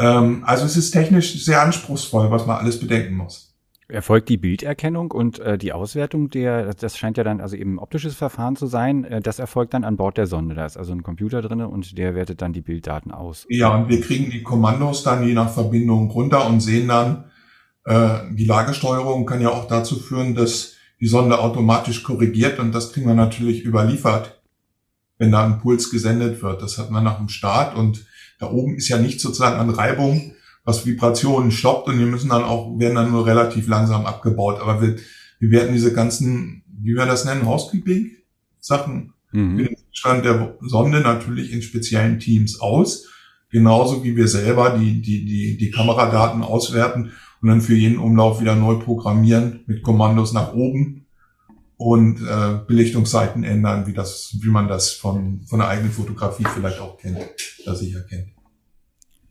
Ähm, also es ist technisch sehr anspruchsvoll, was man alles bedenken muss. Erfolgt die Bilderkennung und äh, die Auswertung der, das scheint ja dann also eben ein optisches Verfahren zu sein, äh, das erfolgt dann an Bord der Sonde. Da ist also ein Computer drin und der wertet dann die Bilddaten aus. Ja, und wir kriegen die Kommandos dann je nach Verbindung runter und sehen dann, äh, die Lagesteuerung kann ja auch dazu führen, dass die Sonde automatisch korrigiert und das kriegen wir natürlich überliefert, wenn da ein Puls gesendet wird. Das hat man nach dem Start und da oben ist ja nicht sozusagen an Reibung was Vibrationen stoppt und die müssen dann auch, werden dann nur relativ langsam abgebaut. Aber wir, wir werden diese ganzen, wie wir das nennen, Housekeeping-Sachen mhm. den Stand der Sonde natürlich in speziellen Teams aus. Genauso wie wir selber die, die, die, die Kameradaten auswerten und dann für jeden Umlauf wieder neu programmieren mit Kommandos nach oben und äh, Belichtungsseiten ändern, wie das, wie man das von, von der eigenen Fotografie vielleicht auch kennt, das sicher kennt.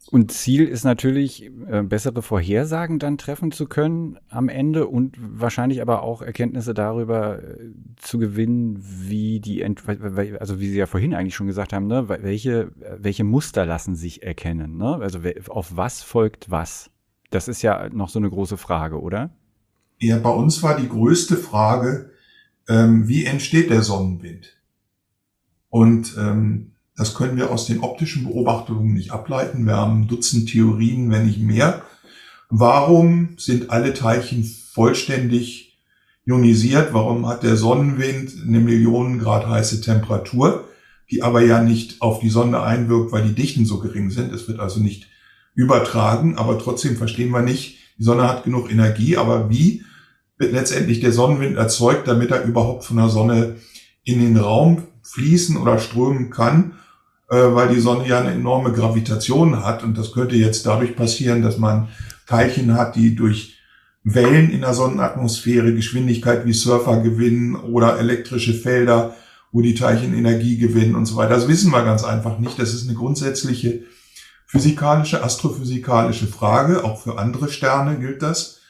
Und Ziel ist natürlich, äh, bessere Vorhersagen dann treffen zu können am Ende und wahrscheinlich aber auch Erkenntnisse darüber äh, zu gewinnen, wie die, Ent also wie Sie ja vorhin eigentlich schon gesagt haben, ne, welche, welche Muster lassen sich erkennen, ne? Also auf was folgt was? Das ist ja noch so eine große Frage, oder? Ja, bei uns war die größte Frage, ähm, wie entsteht der Sonnenwind? Und ähm, das können wir aus den optischen Beobachtungen nicht ableiten. Wir haben Dutzend Theorien, wenn nicht mehr. Warum sind alle Teilchen vollständig ionisiert? Warum hat der Sonnenwind eine Millionen Grad heiße Temperatur, die aber ja nicht auf die Sonne einwirkt, weil die Dichten so gering sind? Es wird also nicht übertragen, aber trotzdem verstehen wir nicht, die Sonne hat genug Energie, aber wie letztendlich der Sonnenwind erzeugt, damit er überhaupt von der Sonne in den Raum fließen oder strömen kann äh, weil die Sonne ja eine enorme Gravitation hat. Und das könnte jetzt dadurch passieren, dass man Teilchen hat, die durch Wellen in der Sonnenatmosphäre Geschwindigkeit wie Surfer gewinnen oder elektrische Felder, wo die Teilchen Energie gewinnen und so weiter. Das wissen wir ganz einfach nicht. Das ist eine grundsätzliche physikalische, astrophysikalische Frage. Auch für andere Sterne gilt das.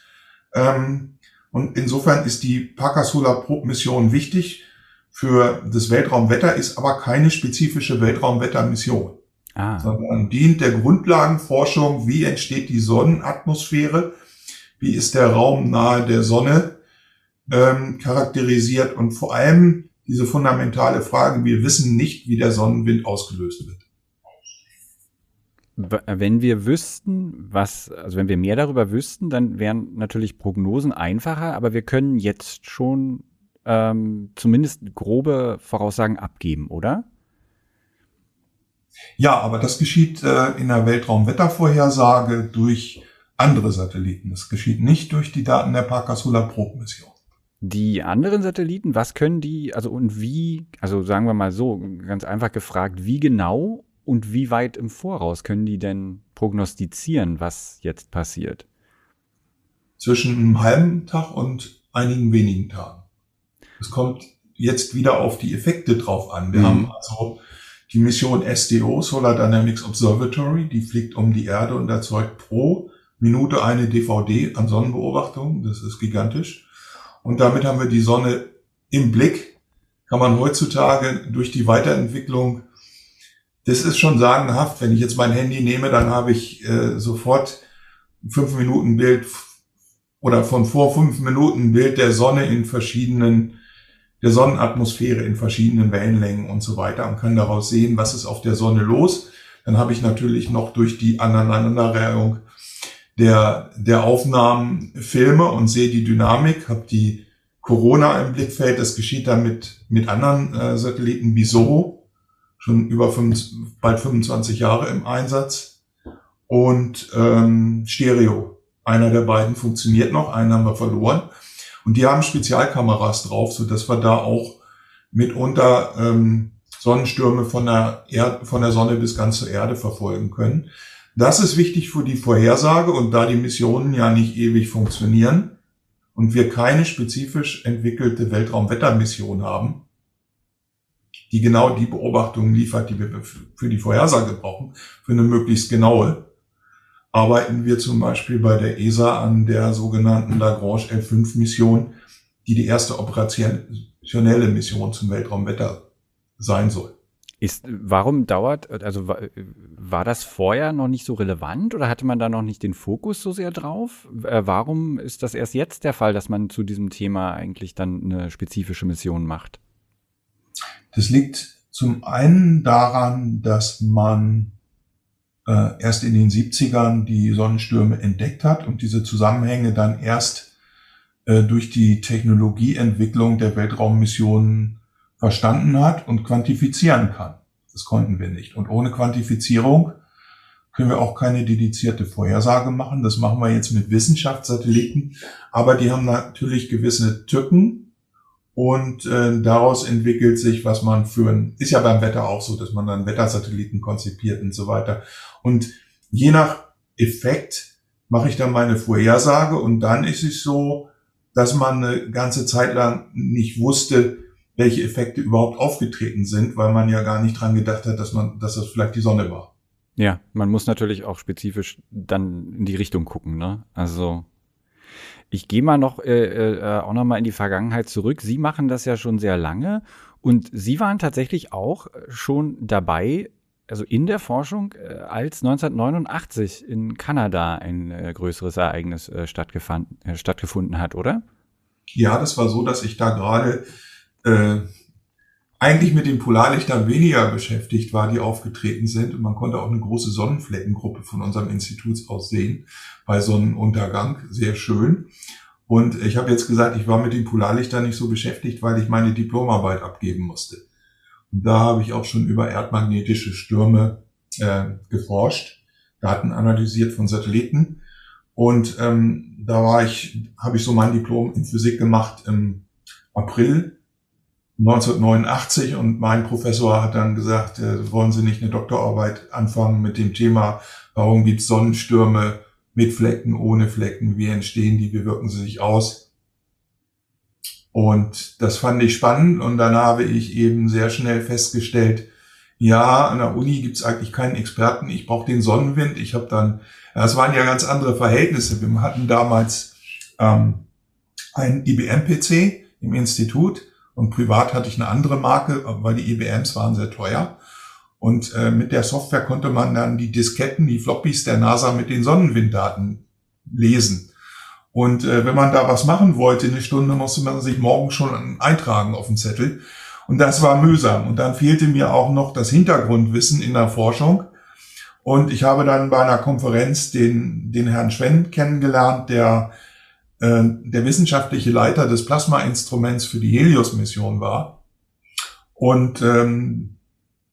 Ähm, und insofern ist die Parker Solar Probe Mission wichtig für das Weltraumwetter, ist aber keine spezifische Weltraumwettermission. Ah. Sondern dient der Grundlagenforschung, wie entsteht die Sonnenatmosphäre, wie ist der Raum nahe der Sonne ähm, charakterisiert und vor allem diese fundamentale Frage, wir wissen nicht, wie der Sonnenwind ausgelöst wird. Wenn wir wüssten, was, also wenn wir mehr darüber wüssten, dann wären natürlich Prognosen einfacher, aber wir können jetzt schon ähm, zumindest grobe Voraussagen abgeben, oder? Ja, aber das geschieht äh, in der Weltraumwettervorhersage durch andere Satelliten. Das geschieht nicht durch die Daten der Parker Solar Probe Mission. Die anderen Satelliten, was können die, also und wie, also sagen wir mal so, ganz einfach gefragt, wie genau und wie weit im Voraus können die denn prognostizieren, was jetzt passiert? Zwischen einem halben Tag und einigen wenigen Tagen. Es kommt jetzt wieder auf die Effekte drauf an. Wir mhm. haben also die Mission SDO, Solar Dynamics Observatory, die fliegt um die Erde und erzeugt pro Minute eine DVD an Sonnenbeobachtung. Das ist gigantisch. Und damit haben wir die Sonne im Blick. Kann man heutzutage durch die Weiterentwicklung, das ist schon sagenhaft. Wenn ich jetzt mein Handy nehme, dann habe ich äh, sofort fünf Minuten Bild oder von vor fünf Minuten Bild der Sonne in verschiedenen der Sonnenatmosphäre in verschiedenen Wellenlängen und so weiter und kann daraus sehen, was ist auf der Sonne los. Dann habe ich natürlich noch durch die Aneinanderreihung der, der Aufnahmen Filme und sehe die Dynamik, habe die Corona im Blickfeld. Das geschieht dann mit, mit anderen äh, Satelliten wie Soho, schon über fünf, bald 25 Jahre im Einsatz. Und ähm, Stereo. Einer der beiden funktioniert noch, einen haben wir verloren. Und die haben Spezialkameras drauf, so dass wir da auch mitunter ähm, Sonnenstürme von der, Erd von der Sonne bis ganz zur Erde verfolgen können. Das ist wichtig für die Vorhersage und da die Missionen ja nicht ewig funktionieren und wir keine spezifisch entwickelte Weltraumwettermission haben, die genau die Beobachtungen liefert, die wir für die Vorhersage brauchen, für eine möglichst genaue, arbeiten wir zum Beispiel bei der ESA an der sogenannten Lagrange L5-Mission, die die erste operationelle Mission zum Weltraumwetter sein soll. Ist, warum dauert, also war, das vorher noch nicht so relevant oder hatte man da noch nicht den Fokus so sehr drauf? Äh, warum ist das erst jetzt der Fall, dass man zu diesem Thema eigentlich dann eine spezifische Mission macht? Das liegt zum einen daran, dass man äh, erst in den 70ern die Sonnenstürme entdeckt hat und diese Zusammenhänge dann erst äh, durch die Technologieentwicklung der Weltraummissionen verstanden hat und quantifizieren kann. Das konnten wir nicht. Und ohne Quantifizierung können wir auch keine dedizierte Vorhersage machen. Das machen wir jetzt mit Wissenschaftssatelliten. Aber die haben natürlich gewisse Tücken, und äh, daraus entwickelt sich, was man für ein, ist ja beim Wetter auch so, dass man dann Wettersatelliten konzipiert und so weiter. Und je nach Effekt mache ich dann meine Vorhersage und dann ist es so, dass man eine ganze Zeit lang nicht wusste, welche Effekte überhaupt aufgetreten sind, weil man ja gar nicht dran gedacht hat, dass man, dass das vielleicht die Sonne war. Ja, man muss natürlich auch spezifisch dann in die Richtung gucken, ne? Also ich gehe mal noch äh, äh, auch noch mal in die Vergangenheit zurück. Sie machen das ja schon sehr lange und Sie waren tatsächlich auch schon dabei, also in der Forschung, äh, als 1989 in Kanada ein äh, größeres Ereignis äh, stattgefunden, äh, stattgefunden hat, oder? Ja, das war so, dass ich da gerade äh, eigentlich mit den Polarlichtern weniger beschäftigt war, die aufgetreten sind. Und man konnte auch eine große Sonnenfleckengruppe von unserem Institut aus sehen bei Sonnenuntergang. Sehr schön. Und ich habe jetzt gesagt, ich war mit den Polarlichtern nicht so beschäftigt, weil ich meine Diplomarbeit abgeben musste. Und da habe ich auch schon über erdmagnetische Stürme äh, geforscht, Daten analysiert von Satelliten. Und ähm, da war ich, habe ich so mein Diplom in Physik gemacht im April 1989 und mein Professor hat dann gesagt, äh, wollen Sie nicht eine Doktorarbeit anfangen mit dem Thema, warum gibt es Sonnenstürme mit Flecken, ohne Flecken, wie entstehen die, wie wirken sie sich aus? Und das fand ich spannend und dann habe ich eben sehr schnell festgestellt, ja, an der Uni gibt es eigentlich keinen Experten, ich brauche den Sonnenwind. Ich habe dann, das waren ja ganz andere Verhältnisse. Wir hatten damals ähm, ein IBM-PC im Institut und privat hatte ich eine andere Marke, weil die IBMs waren sehr teuer. Und äh, mit der Software konnte man dann die Disketten, die Floppies der NASA mit den Sonnenwinddaten lesen. Und äh, wenn man da was machen wollte, eine Stunde, musste man sich morgen schon eintragen auf den Zettel. Und das war mühsam. Und dann fehlte mir auch noch das Hintergrundwissen in der Forschung. Und ich habe dann bei einer Konferenz den, den Herrn Schwenn kennengelernt, der der wissenschaftliche Leiter des Plasma-Instruments für die Helios-Mission war. Und ähm,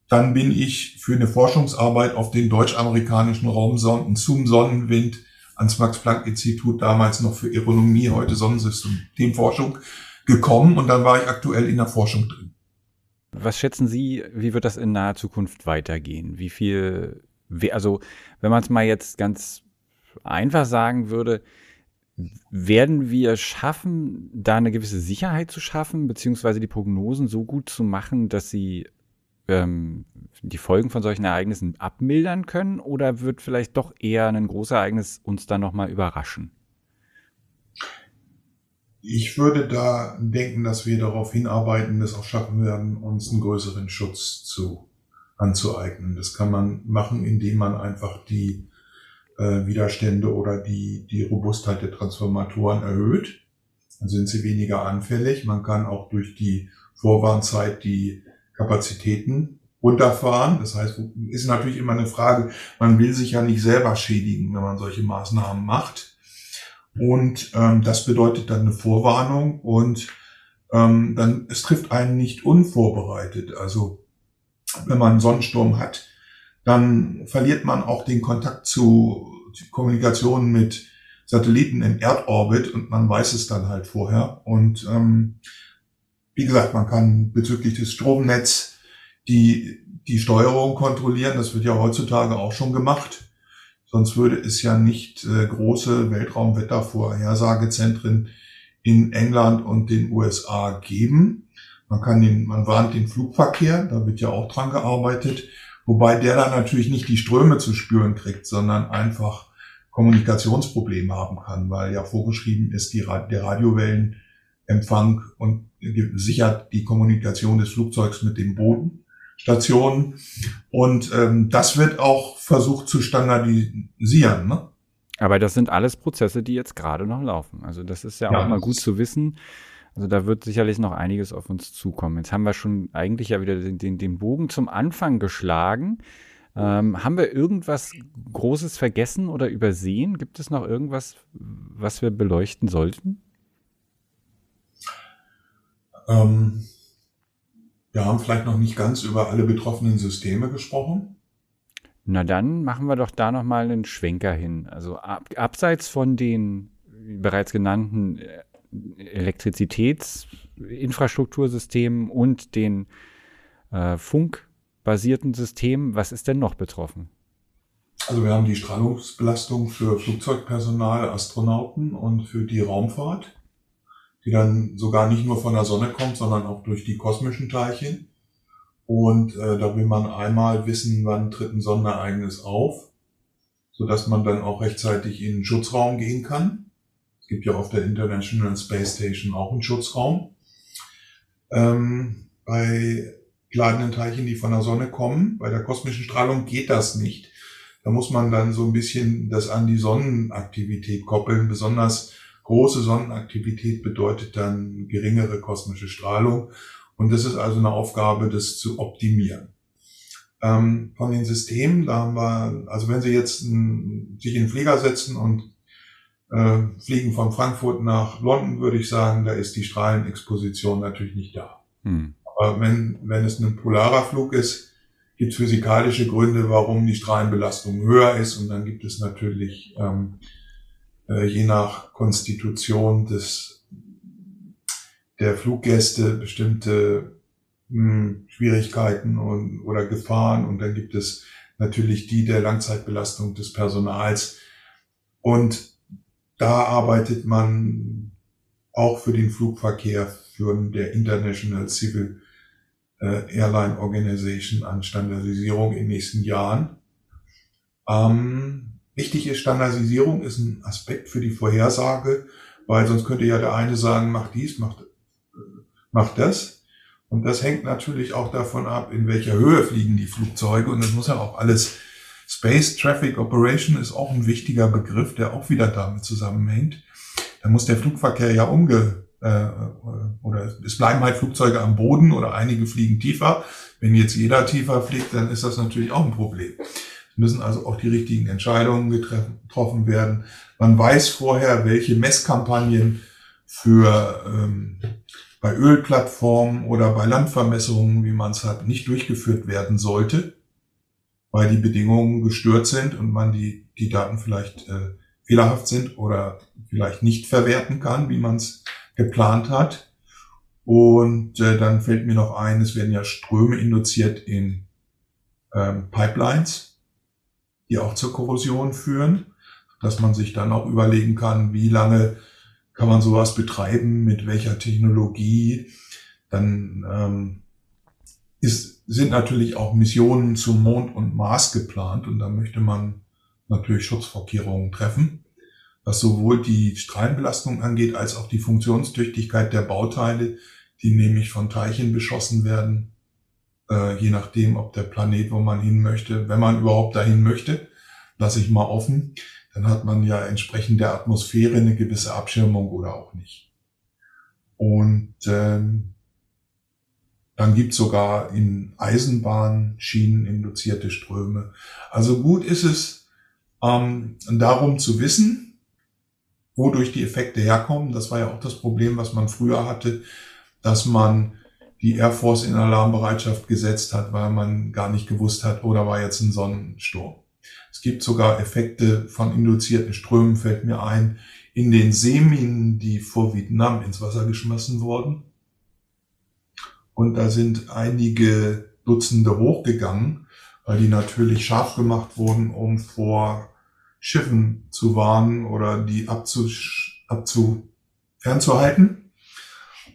dann bin ich für eine Forschungsarbeit auf den deutsch-amerikanischen Raumsonden zum Sonnenwind ans Max-Planck-Institut, damals noch für Aeronomie, heute Sonnensystemforschung, gekommen und dann war ich aktuell in der Forschung drin. Was schätzen Sie, wie wird das in naher Zukunft weitergehen? Wie viel, also wenn man es mal jetzt ganz einfach sagen würde, werden wir schaffen, da eine gewisse Sicherheit zu schaffen, beziehungsweise die Prognosen so gut zu machen, dass sie ähm, die Folgen von solchen Ereignissen abmildern können? Oder wird vielleicht doch eher ein großes Ereignis uns dann nochmal überraschen? Ich würde da denken, dass wir darauf hinarbeiten, das auch schaffen werden, uns einen größeren Schutz zu anzueignen. Das kann man machen, indem man einfach die äh, Widerstände oder die, die Robustheit der Transformatoren erhöht. Dann sind sie weniger anfällig. Man kann auch durch die Vorwarnzeit die Kapazitäten runterfahren. Das heißt, ist natürlich immer eine Frage, man will sich ja nicht selber schädigen, wenn man solche Maßnahmen macht. Und ähm, das bedeutet dann eine Vorwarnung und ähm, dann es trifft einen nicht unvorbereitet. Also wenn man einen Sonnensturm hat, dann verliert man auch den Kontakt zu Kommunikation mit Satelliten im Erdorbit und man weiß es dann halt vorher. Und ähm, wie gesagt, man kann bezüglich des Stromnetz die, die Steuerung kontrollieren. Das wird ja heutzutage auch schon gemacht. Sonst würde es ja nicht äh, große Weltraumwettervorhersagezentren in England und den USA geben. Man kann den, man warnt den Flugverkehr, da wird ja auch dran gearbeitet, wobei der dann natürlich nicht die Ströme zu spüren kriegt, sondern einfach Kommunikationsprobleme haben kann, weil ja vorgeschrieben ist, die, der Radiowellen Empfang und sichert die Kommunikation des Flugzeugs mit den Bodenstationen. Und ähm, das wird auch versucht zu standardisieren. Ne? Aber das sind alles Prozesse, die jetzt gerade noch laufen. Also das ist ja, ja auch mal gut zu wissen. Also da wird sicherlich noch einiges auf uns zukommen. Jetzt haben wir schon eigentlich ja wieder den, den, den Bogen zum Anfang geschlagen. Ähm, haben wir irgendwas Großes vergessen oder übersehen? Gibt es noch irgendwas, was wir beleuchten sollten? Ähm, wir haben vielleicht noch nicht ganz über alle betroffenen Systeme gesprochen. Na dann machen wir doch da nochmal einen Schwenker hin. Also ab, abseits von den bereits genannten äh, Elektrizitätsinfrastruktursystemen und den äh, funkbasierten Systemen, was ist denn noch betroffen? Also wir haben die Strahlungsbelastung für Flugzeugpersonal, Astronauten und für die Raumfahrt die dann sogar nicht nur von der Sonne kommt, sondern auch durch die kosmischen Teilchen. Und äh, da will man einmal wissen, wann tritt ein Sonderereignis auf, so dass man dann auch rechtzeitig in den Schutzraum gehen kann. Gibt ja auf der International Space Station auch einen Schutzraum. Ähm, bei geladenen Teilchen, die von der Sonne kommen, bei der kosmischen Strahlung geht das nicht. Da muss man dann so ein bisschen das an die Sonnenaktivität koppeln. Besonders große Sonnenaktivität bedeutet dann geringere kosmische Strahlung. Und das ist also eine Aufgabe, das zu optimieren. Ähm, von den Systemen, da haben wir, also wenn Sie jetzt ein, sich in den Flieger setzen und äh, fliegen von Frankfurt nach London, würde ich sagen, da ist die Strahlenexposition natürlich nicht da. Hm. Aber wenn, wenn es ein polarer Flug ist, gibt es physikalische Gründe, warum die Strahlenbelastung höher ist. Und dann gibt es natürlich ähm, äh, je nach Konstitution des der Fluggäste bestimmte mh, hm, Schwierigkeiten und, oder Gefahren und dann gibt es natürlich die der Langzeitbelastung des Personals und da arbeitet man auch für den Flugverkehr für der International Civil äh, Airline Organization an Standardisierung in den nächsten Jahren. Ähm, wichtig ist, Standardisierung ist ein Aspekt für die Vorhersage, weil sonst könnte ja der eine sagen, mach dies, mach macht das. Und das hängt natürlich auch davon ab, in welcher Höhe fliegen die Flugzeuge. Und das muss ja auch alles, Space Traffic Operation ist auch ein wichtiger Begriff, der auch wieder damit zusammenhängt. Da muss der Flugverkehr ja umge, äh, oder es bleiben halt Flugzeuge am Boden oder einige fliegen tiefer. Wenn jetzt jeder tiefer fliegt, dann ist das natürlich auch ein Problem. Es müssen also auch die richtigen Entscheidungen getroffen werden. Man weiß vorher, welche Messkampagnen für ähm, bei Ölplattformen oder bei Landvermessungen, wie man es hat, nicht durchgeführt werden sollte, weil die Bedingungen gestört sind und man die, die Daten vielleicht äh, fehlerhaft sind oder vielleicht nicht verwerten kann, wie man es geplant hat. Und äh, dann fällt mir noch ein, es werden ja Ströme induziert in ähm, Pipelines, die auch zur Korrosion führen, dass man sich dann auch überlegen kann, wie lange kann man sowas betreiben, mit welcher Technologie. Dann ähm, ist, sind natürlich auch Missionen zum Mond und Mars geplant und da möchte man natürlich Schutzvorkehrungen treffen, was sowohl die Strahlenbelastung angeht, als auch die Funktionstüchtigkeit der Bauteile, die nämlich von Teilchen beschossen werden, äh, je nachdem, ob der Planet, wo man hin möchte, wenn man überhaupt dahin möchte, lasse ich mal offen, dann hat man ja entsprechend der Atmosphäre eine gewisse Abschirmung oder auch nicht. Und ähm, dann gibt sogar in Eisenbahnschienen induzierte Ströme. Also gut ist es, ähm, darum zu wissen, wodurch die Effekte herkommen. Das war ja auch das Problem, was man früher hatte, dass man die Air Force in Alarmbereitschaft gesetzt hat, weil man gar nicht gewusst hat, oder oh, war jetzt ein Sonnensturm. Es gibt sogar Effekte von induzierten Strömen, fällt mir ein, in den Seeminen, die vor Vietnam ins Wasser geschmissen wurden. Und da sind einige Dutzende hochgegangen, weil die natürlich scharf gemacht wurden, um vor Schiffen zu warnen oder die abzu, abzu fernzuhalten.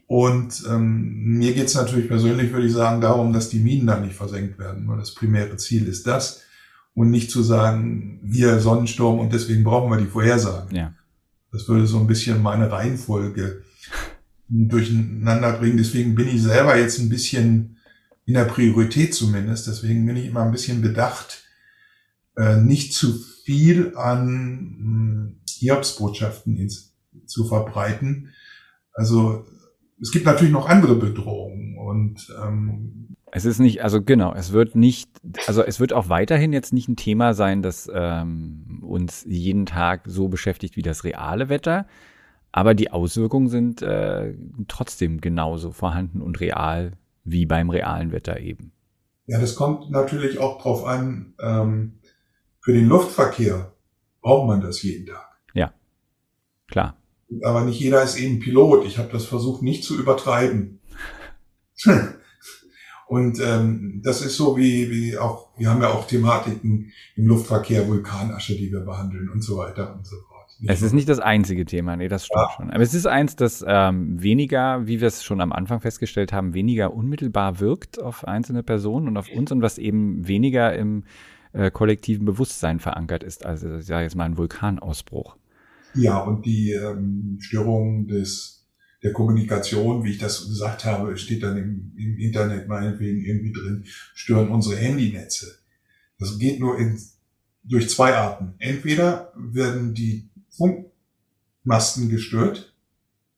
Und ähm, mir geht es natürlich persönlich, würde ich sagen, darum, dass die Minen da nicht versenkt werden, weil das primäre Ziel ist das und nicht zu sagen, hier Sonnensturm und deswegen brauchen wir die Vorhersagen. Ja. Das würde so ein bisschen meine Reihenfolge durcheinander bringen. Deswegen bin ich selber jetzt ein bisschen in der Priorität zumindest. Deswegen bin ich immer ein bisschen bedacht, äh, nicht zu viel an hm, Hiobsbotschaften zu verbreiten. Also es gibt natürlich noch andere Bedrohungen und ähm, es ist nicht, also genau, es wird nicht, also es wird auch weiterhin jetzt nicht ein Thema sein, das ähm, uns jeden Tag so beschäftigt wie das reale Wetter. Aber die Auswirkungen sind äh, trotzdem genauso vorhanden und real wie beim realen Wetter eben. Ja, das kommt natürlich auch drauf an, ähm, für den Luftverkehr braucht man das jeden Tag. Ja, klar. Aber nicht jeder ist eben Pilot. Ich habe das versucht nicht zu übertreiben. Und ähm, das ist so wie, wie auch, wir haben ja auch Thematiken im Luftverkehr, Vulkanasche, die wir behandeln und so weiter und so fort. Es ist nicht das einzige Thema, nee, das stimmt ja. schon. Aber es ist eins, das ähm, weniger, wie wir es schon am Anfang festgestellt haben, weniger unmittelbar wirkt auf einzelne Personen und auf uns und was eben weniger im äh, kollektiven Bewusstsein verankert ist, also ich sage jetzt mal ein Vulkanausbruch. Ja, und die ähm, Störung des, der Kommunikation, wie ich das gesagt habe, steht dann im, im Internet meinetwegen irgendwie drin, stören unsere Handynetze. Das geht nur in, durch zwei Arten. Entweder werden die Funkmasten gestört.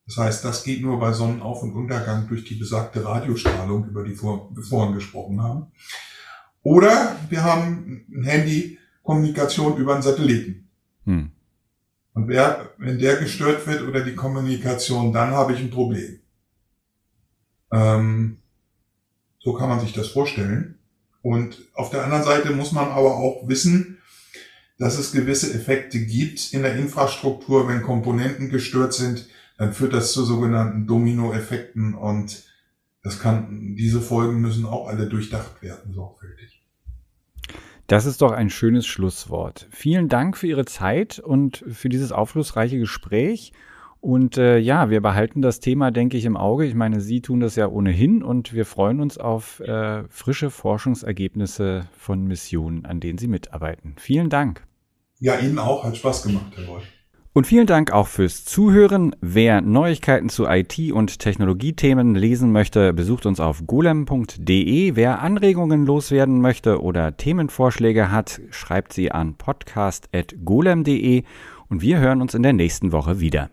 Das heißt, das geht nur bei Sonnenauf- und Untergang durch die besagte Radiostrahlung, über die wir vorhin gesprochen haben. Oder wir haben ein Handy-Kommunikation über einen Satelliten. Hm. Und wer, wenn der gestört wird oder die Kommunikation, dann habe ich ein Problem. Ähm, so kann man sich das vorstellen. Und auf der anderen Seite muss man aber auch wissen, dass es gewisse Effekte gibt in der Infrastruktur. Wenn Komponenten gestört sind, dann führt das zu sogenannten Dominoeffekten und das kann, diese Folgen müssen auch alle durchdacht werden, sorgfältig. Das ist doch ein schönes Schlusswort. Vielen Dank für Ihre Zeit und für dieses aufschlussreiche Gespräch. Und äh, ja, wir behalten das Thema, denke ich, im Auge. Ich meine, Sie tun das ja ohnehin und wir freuen uns auf äh, frische Forschungsergebnisse von Missionen, an denen Sie mitarbeiten. Vielen Dank. Ja, Ihnen auch. Hat Spaß gemacht, Herr Wolf. Und vielen Dank auch fürs Zuhören. Wer Neuigkeiten zu IT- und Technologiethemen lesen möchte, besucht uns auf golem.de. Wer Anregungen loswerden möchte oder Themenvorschläge hat, schreibt sie an podcast.golem.de und wir hören uns in der nächsten Woche wieder.